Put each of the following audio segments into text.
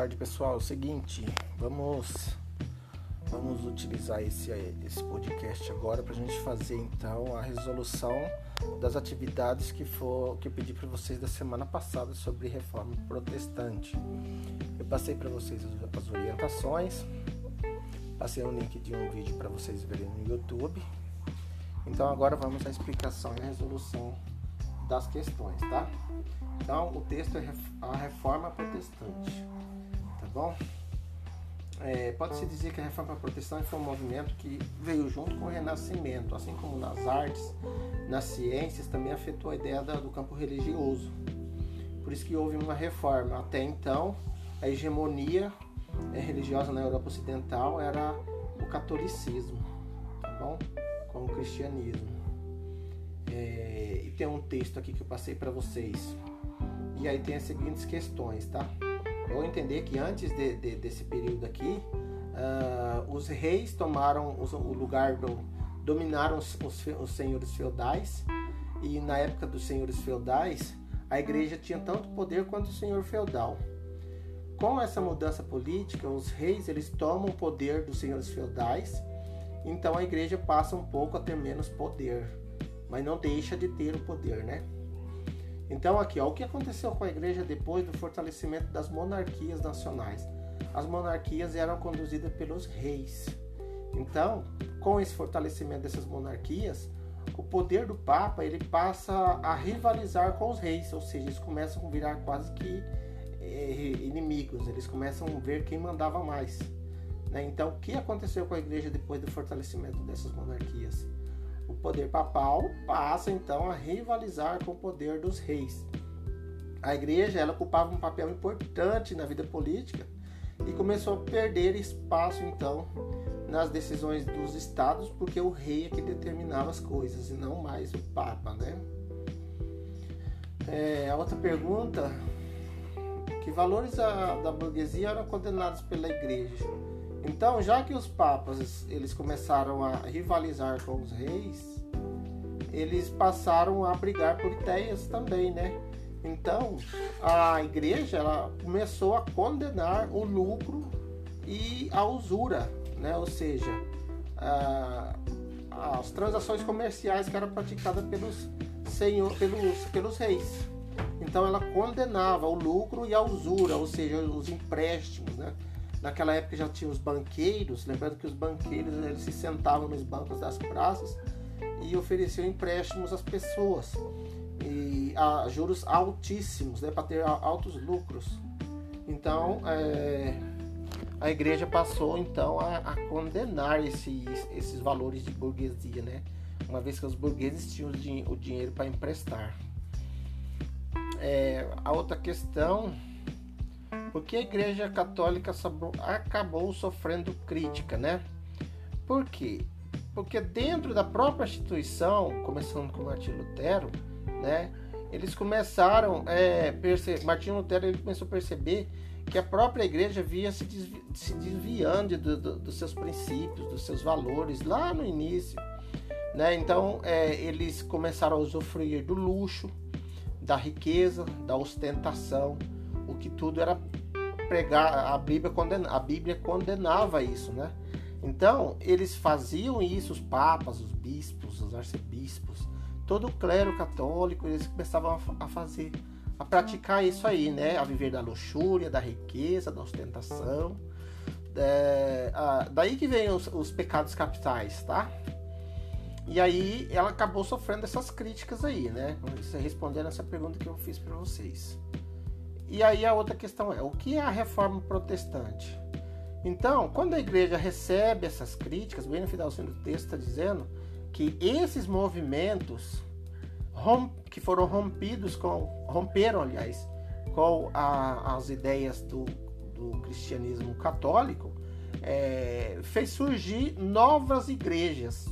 tarde, pessoal. É o seguinte, vamos vamos utilizar esse, esse podcast agora para a gente fazer então a resolução das atividades que for que eu pedi para vocês da semana passada sobre reforma protestante. Eu passei para vocês as, as orientações, passei um link de um vídeo para vocês verem no YouTube. Então agora vamos à explicação e resolução das questões, tá? Então o texto é a reforma protestante, bom? É, Pode-se dizer que a reforma protestante foi um movimento que veio junto com o renascimento, assim como nas artes, nas ciências, também afetou a ideia do campo religioso. Por isso que houve uma reforma. Até então, a hegemonia é, religiosa na Europa Ocidental era o catolicismo, tá bom? Com o cristianismo. É, e tem um texto aqui que eu passei para vocês. E aí tem as seguintes questões, tá? Eu entender que antes de, de, desse período aqui, uh, os reis tomaram o lugar do, dominaram os, os, os senhores feudais e na época dos senhores feudais a igreja tinha tanto poder quanto o senhor feudal. Com essa mudança política, os reis eles tomam o poder dos senhores feudais, então a igreja passa um pouco a ter menos poder, mas não deixa de ter o poder, né? Então aqui, ó, o que aconteceu com a igreja depois do fortalecimento das monarquias nacionais? As monarquias eram conduzidas pelos reis. Então, com esse fortalecimento dessas monarquias, o poder do Papa ele passa a rivalizar com os reis, ou seja, eles começam a virar quase que é, inimigos. Eles começam a ver quem mandava mais. Né? Então, o que aconteceu com a igreja depois do fortalecimento dessas monarquias? O poder papal passa então a rivalizar com o poder dos reis. A igreja ela ocupava um papel importante na vida política e começou a perder espaço então nas decisões dos estados, porque o rei é que determinava as coisas e não mais o papa, né? É, a outra pergunta: que valores a, da burguesia eram condenados pela igreja? Então, já que os papas eles começaram a rivalizar com os reis, eles passaram a brigar por ideias também, né? Então, a igreja ela começou a condenar o lucro e a usura, né? Ou seja, a, as transações comerciais que eram praticadas pelos senhor, pelos, pelos reis. Então, ela condenava o lucro e a usura, ou seja, os empréstimos, né? Naquela época já tinha os banqueiros, lembrando que os banqueiros eles se sentavam nos bancos das praças e ofereciam empréstimos às pessoas e a juros altíssimos, né, para ter altos lucros. Então, é, a igreja passou então a, a condenar esses, esses valores de burguesia, né? Uma vez que os burgueses tinham o, dinheiro para emprestar. É, a outra questão porque a Igreja Católica acabou sofrendo crítica, né? Por quê? Porque dentro da própria instituição, começando com Martinho Lutero, né? Eles começaram, é, Martinho Lutero ele começou a perceber que a própria igreja via se, desvi se desviando do, do, dos seus princípios, dos seus valores lá no início. Né? Então é, eles começaram a usufruir do luxo, da riqueza, da ostentação, que tudo era pregar, a Bíblia, condena, a Bíblia condenava isso, né? Então, eles faziam isso, os papas, os bispos, os arcebispos, todo o clero católico, eles começavam a fazer, a praticar isso aí, né? A viver da luxúria, da riqueza, da ostentação. É, a, daí que vem os, os pecados capitais, tá? E aí ela acabou sofrendo essas críticas aí, né? Respondendo essa pergunta que eu fiz para vocês. E aí a outra questão é: o que é a reforma protestante? Então, quando a igreja recebe essas críticas, bem no finalzinho do texto está dizendo que esses movimentos que foram rompidos com, romperam, aliás, com a, as ideias do, do cristianismo católico, é, fez surgir novas igrejas.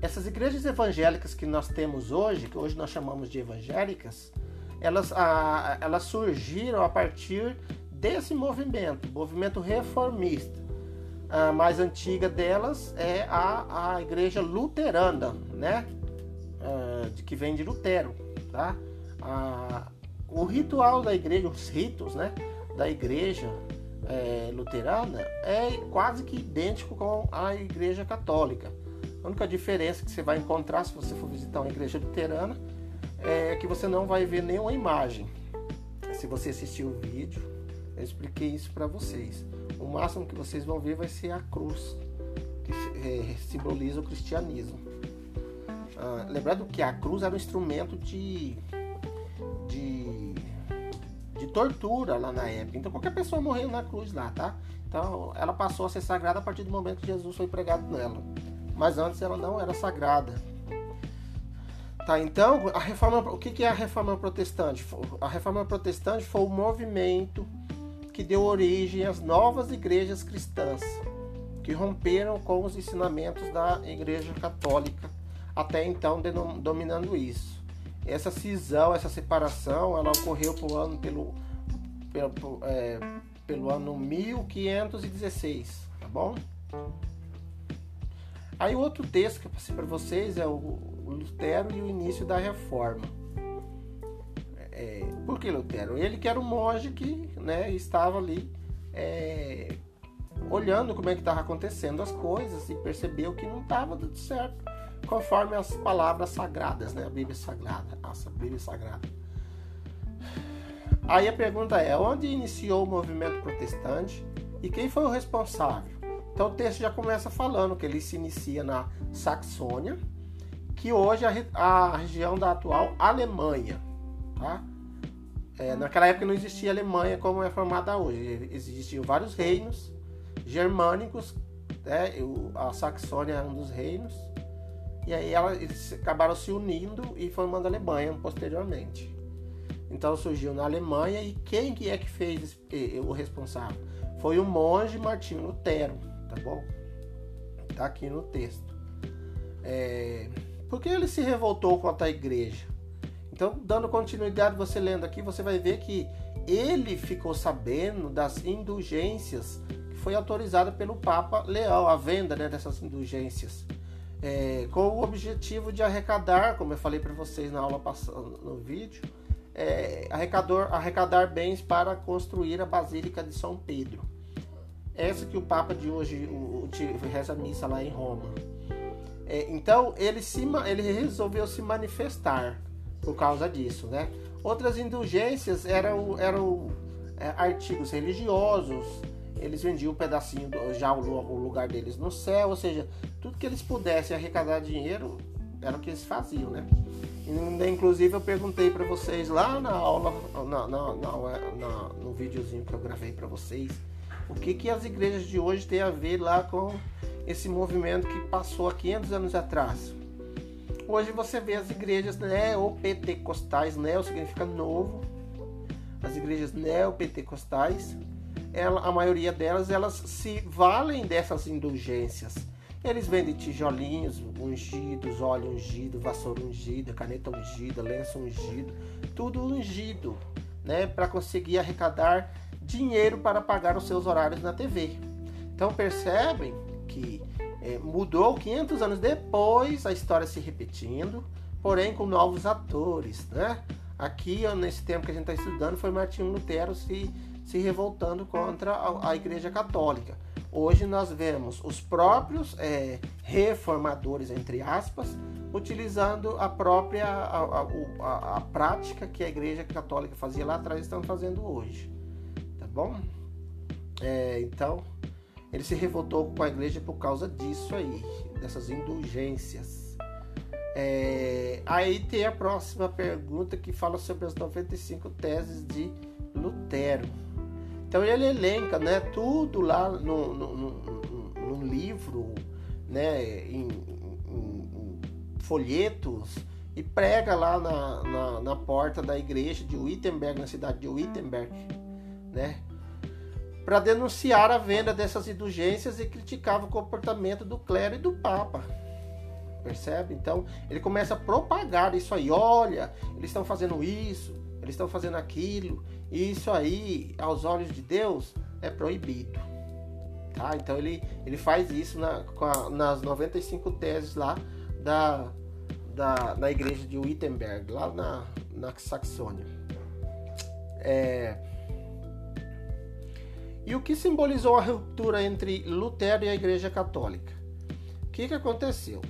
Essas igrejas evangélicas que nós temos hoje, que hoje nós chamamos de evangélicas, elas, a, elas surgiram a partir desse movimento, movimento reformista. A mais antiga delas é a, a igreja luterana, né? Uh, que vem de Lutero, tá? o ritual da igreja, os ritos, né? da igreja é, luterana é quase que idêntico com a igreja católica. A única diferença que você vai encontrar se você for visitar uma igreja luterana é que você não vai ver nenhuma imagem. Se você assistir o vídeo, eu expliquei isso para vocês. O máximo que vocês vão ver vai ser a cruz, que é, simboliza o cristianismo. Ah, lembrando que a cruz era um instrumento de, de, de tortura lá na época. Então qualquer pessoa morreu na cruz lá, tá? Então ela passou a ser sagrada a partir do momento que Jesus foi pregado nela. Mas antes ela não era sagrada. Tá, então, a reforma, o que é a reforma protestante? A reforma protestante foi o movimento que deu origem às novas igrejas cristãs, que romperam com os ensinamentos da Igreja Católica, até então dominando isso. Essa cisão, essa separação, ela ocorreu pelo ano, pelo, pelo, é, pelo ano 1516, tá bom? Aí outro texto que eu passei para vocês é o Lutero e o início da Reforma. É, por que Lutero? Ele que era um monge que né, estava ali é, olhando como é que estava acontecendo as coisas e percebeu que não estava tudo certo conforme as palavras sagradas, né? A Bíblia Sagrada, nossa Bíblia Sagrada. Aí a pergunta é, onde iniciou o movimento protestante e quem foi o responsável? Então o texto já começa falando que ele se inicia na Saxônia, que hoje é a região da atual Alemanha. Tá? É, naquela época não existia Alemanha como é formada hoje. Existiam vários reinos germânicos. Né? A Saxônia é um dos reinos. E aí eles acabaram se unindo e formando a Alemanha posteriormente. Então surgiu na Alemanha e quem que é que fez o responsável? Foi o monge Martinho Lutero, tá bom? Tá aqui no texto. É... Por que ele se revoltou contra a igreja? Então, dando continuidade, você lendo aqui, você vai ver que ele ficou sabendo das indulgências que foi autorizada pelo Papa Leão, a venda né, dessas indulgências, é, com o objetivo de arrecadar, como eu falei para vocês na aula passando no vídeo, é, arrecadar, arrecadar bens para construir a Basílica de São Pedro. Essa que o Papa de hoje o, o, reza a missa lá em Roma. É, então ele, se, ele resolveu se manifestar por causa disso, né? Outras indulgências eram, eram é, artigos religiosos, eles vendiam um pedacinho, do, já o, o, lugar deles no céu, ou seja, tudo que eles pudessem arrecadar dinheiro era o que eles faziam, né? Inclusive eu perguntei para vocês lá na aula, na, na, na, no videozinho que eu gravei para vocês, o que, que as igrejas de hoje têm a ver lá com esse movimento que passou há 500 anos atrás. Hoje você vê as igrejas neopentecostais, neo significa novo, as igrejas neopentecostais, ela, a maioria delas, elas se valem dessas indulgências. Eles vendem tijolinhos ungidos, óleo ungido, vassoura ungida, caneta ungida, lenço ungido, tudo ungido, né, para conseguir arrecadar dinheiro para pagar os seus horários na TV. Então percebem que é, mudou 500 anos depois, a história se repetindo, porém com novos atores, né? Aqui, nesse tempo que a gente está estudando, foi Martinho Lutero se, se revoltando contra a, a Igreja Católica. Hoje nós vemos os próprios é, reformadores, entre aspas, utilizando a própria a, a, a, prática que a Igreja Católica fazia lá atrás, estão fazendo hoje. Bom? É, então, ele se revoltou com a igreja por causa disso aí, dessas indulgências. É, aí tem a próxima pergunta que fala sobre as 95 teses de Lutero. Então ele elenca né, tudo lá no, no, no, no livro, né, em, em, em, folhetos, e prega lá na, na, na porta da igreja de Wittenberg, na cidade de Wittenberg, né? para denunciar a venda dessas indulgências e criticava o comportamento do clero e do papa. Percebe? Então ele começa a propagar isso aí. Olha, eles estão fazendo isso, eles estão fazendo aquilo. E isso aí, aos olhos de Deus, é proibido. Tá? Então ele, ele faz isso na, a, nas 95 teses lá da, da, da igreja de Wittenberg, lá na, na Saxônia. É, E o que simbolizou a ruptura entre Lutero e a Igreja Católica? O que, que aconteceu?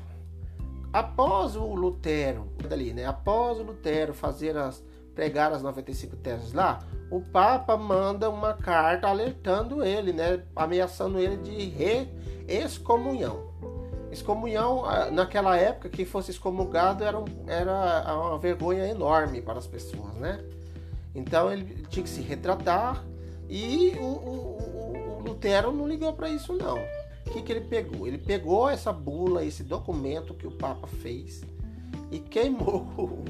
Após o Lutero, dali, né? Após o Lutero fazer as pregar as 95 teses lá, o Papa manda uma carta alertando ele, né? Ameaçando ele de re excomunhão. Excomunhão, ah, naquela época, que fosse excomungado era, um, era uma vergonha enorme para as pessoas, né? Então ele tinha que se retratar e o, o, o Lutero não ligou para isso, não. O que, que ele pegou? Ele pegou essa bula, esse documento que o Papa fez e queimou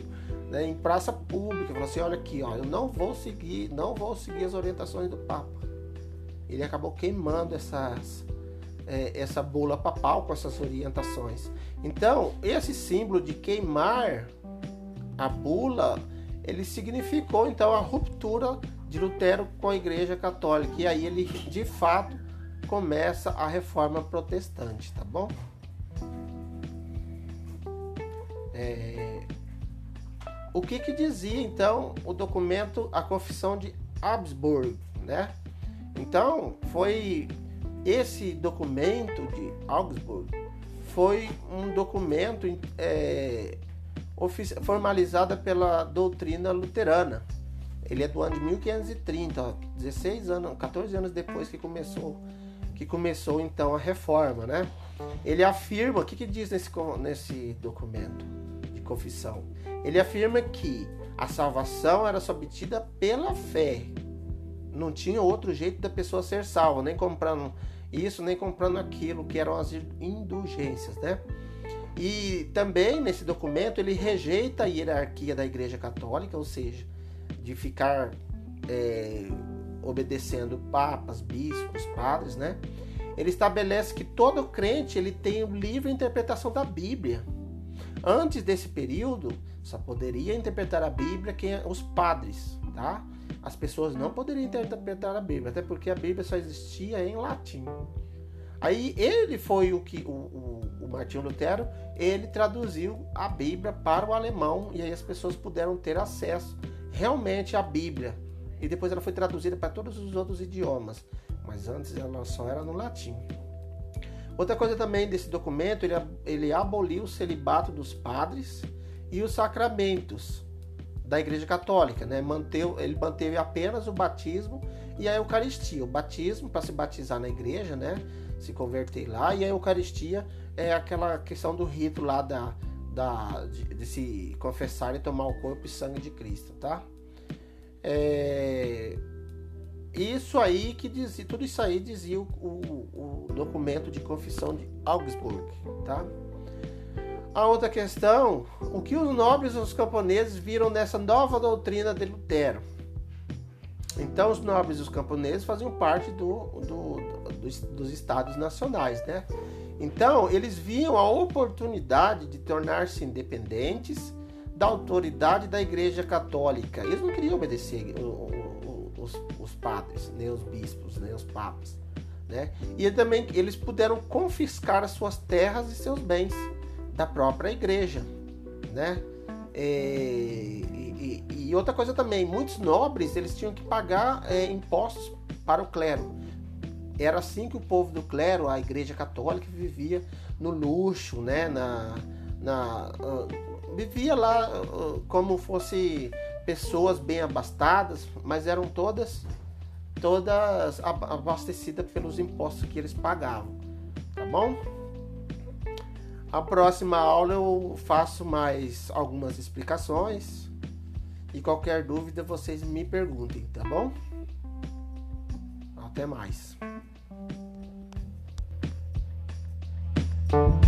né, em praça pública. Falou assim: olha aqui, ó, eu não vou seguir, não vou seguir as orientações do Papa. Ele acabou queimando essas, é, essa bula papal com essas orientações. Então, esse símbolo de queimar a bula, ele significou então a ruptura de Lutero com a Igreja Católica. E aí ele, de fato, começa a reforma protestante, tá bom? É... O que, que dizia então o documento, a Confissão de Habsburg, né? Então, foi esse documento de Augsburg foi um documento é, formalizado pela doutrina luterana. Ele é do ano de 1530, ó, 16 anos, 14 anos depois que começou, que começou então a reforma, né? Ele afirma, o que, que diz nesse, nesse documento de confissão? Ele afirma que a salvação era obtida pela fé. Não tinha outro jeito da pessoa ser salva, nem comprando isso, nem comprando aquilo que eram as indulgências, né? E também nesse documento ele rejeita a hierarquia da Igreja Católica, ou seja, de ficar é, obedecendo papas, bispos, padres, né? Ele estabelece que todo crente ele tem livre interpretação da Bíblia. Antes desse período, só poderia interpretar a Bíblia quem os padres, tá? As pessoas não poderiam interpretar a Bíblia, até porque a Bíblia só existia em latim. Aí ele foi o que o, o, o Martinho Lutero, ele traduziu a Bíblia para o alemão e aí as pessoas puderam ter acesso realmente a Bíblia. E depois ela foi traduzida para todos os outros idiomas, mas antes ela só era no latim. Outra coisa também desse documento, ele, ele aboliu o celibato dos padres e os sacramentos da Igreja Católica, né? Manteu, ele manteve apenas o batismo e a Eucaristia. O batismo para se batizar na igreja, né? Se converter lá e a Eucaristia é aquela questão do rito lá da, da, de, de, se confessar e tomar o corpo e sangue de Cristo, tá? É, isso aí que dizia, tudo isso aí dizia o, o, o documento de confissão de Augsburg, tá? A outra questão, o que os nobres e os camponeses viram nessa nova doutrina de Lutero? Então, os nobres e os camponeses faziam parte do, do, dos, dos estados nacionais, né? Então, eles viam a oportunidade de tornar-se independentes da autoridade da Igreja Católica. Eles não queriam obedecer os, os, padres, nem os bispos, nem os papas. Né? E também eles puderam confiscar as suas terras e seus bens da própria igreja. Né? E, e, e outra coisa também, muitos nobres eles tinham que pagar é, impostos para o clero. Era assim que o povo do clero, a igreja católica, vivia no luxo, né? Na, na, uh, vivia lá uh, como fosse pessoas bem abastadas, mas eram todas todas abastecidas pelos impostos que eles pagavam, tá bom? A próxima aula eu faço mais algumas explicações e qualquer dúvida vocês me perguntem, tá bom? Até mais. Bye.